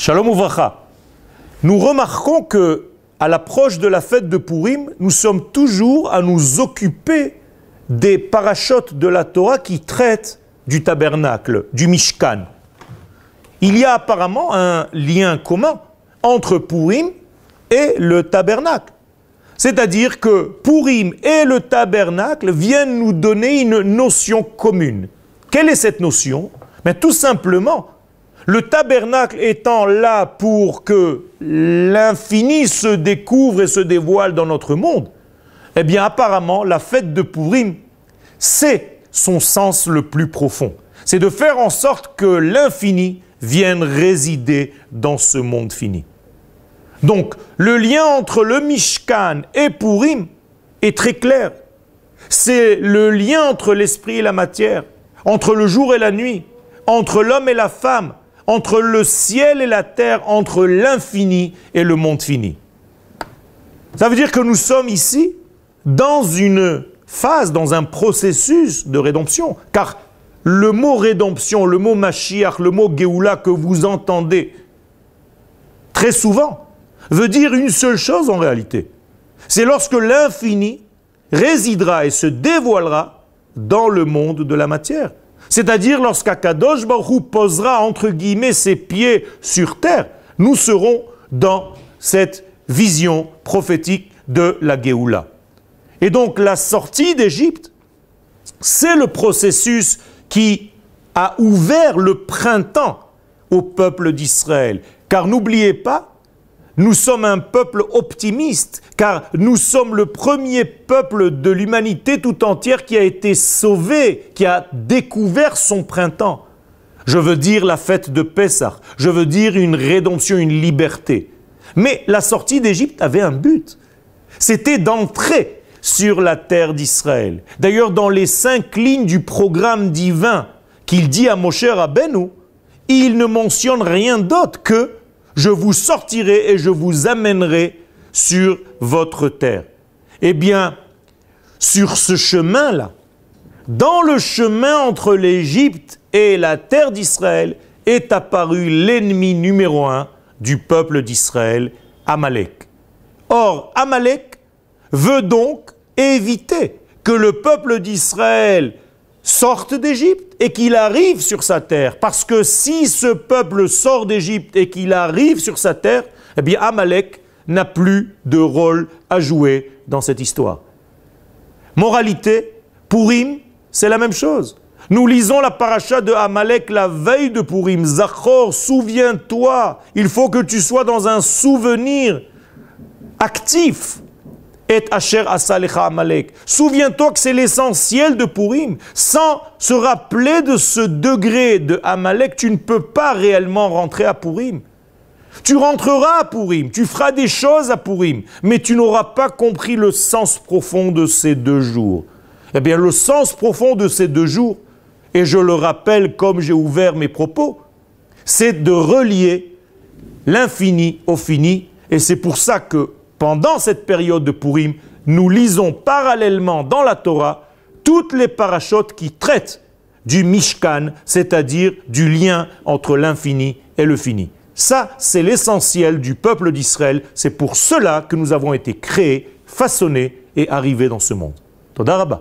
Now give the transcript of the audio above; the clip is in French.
Shalom Ouvracha. Nous remarquons que, à l'approche de la fête de Purim, nous sommes toujours à nous occuper des parachutes de la Torah qui traitent du tabernacle, du Mishkan. Il y a apparemment un lien commun entre Purim et le tabernacle. C'est-à-dire que Purim et le tabernacle viennent nous donner une notion commune. Quelle est cette notion? Mais Tout simplement, le tabernacle étant là pour que l'infini se découvre et se dévoile dans notre monde, eh bien apparemment la fête de Purim, c'est son sens le plus profond. C'est de faire en sorte que l'infini vienne résider dans ce monde fini. Donc, le lien entre le Mishkan et Purim est très clair. C'est le lien entre l'esprit et la matière, entre le jour et la nuit, entre l'homme et la femme, entre le ciel et la terre, entre l'infini et le monde fini. Ça veut dire que nous sommes ici dans une phase, dans un processus de rédemption. Car le mot rédemption, le mot Mashiach, le mot Géoula que vous entendez très souvent, veut dire une seule chose en réalité. C'est lorsque l'infini résidera et se dévoilera dans le monde de la matière. C'est-à-dire lorsqu'Akadosh Baruch posera entre guillemets ses pieds sur terre, nous serons dans cette vision prophétique de la Géoula. Et donc la sortie d'Égypte, c'est le processus qui a ouvert le printemps au peuple d'Israël. Car n'oubliez pas nous sommes un peuple optimiste, car nous sommes le premier peuple de l'humanité tout entière qui a été sauvé, qui a découvert son printemps. Je veux dire la fête de Pessah, je veux dire une rédemption, une liberté. Mais la sortie d'Égypte avait un but. C'était d'entrer sur la terre d'Israël. D'ailleurs, dans les cinq lignes du programme divin qu'il dit à Moshe Rabbeinu, il ne mentionne rien d'autre que je vous sortirai et je vous amènerai sur votre terre. Eh bien, sur ce chemin-là, dans le chemin entre l'Égypte et la terre d'Israël, est apparu l'ennemi numéro un du peuple d'Israël, Amalek. Or, Amalek veut donc éviter que le peuple d'Israël sorte d'Égypte et qu'il arrive sur sa terre. Parce que si ce peuple sort d'Égypte et qu'il arrive sur sa terre, eh bien Amalek n'a plus de rôle à jouer dans cette histoire. Moralité, Purim, c'est la même chose. Nous lisons la paracha de Amalek la veille de Purim. Zachor, souviens-toi, il faut que tu sois dans un souvenir actif et Asher Asalecha Amalek. Souviens-toi que c'est l'essentiel de Purim. Sans se rappeler de ce degré de Amalek, tu ne peux pas réellement rentrer à Purim. Tu rentreras à Purim, tu feras des choses à Purim, mais tu n'auras pas compris le sens profond de ces deux jours. Eh bien, le sens profond de ces deux jours, et je le rappelle comme j'ai ouvert mes propos, c'est de relier l'infini au fini, et c'est pour ça que pendant cette période de Purim, nous lisons parallèlement dans la Torah toutes les parachutes qui traitent du Mishkan, c'est-à-dire du lien entre l'infini et le fini. Ça, c'est l'essentiel du peuple d'Israël. C'est pour cela que nous avons été créés, façonnés et arrivés dans ce monde. Todarabah.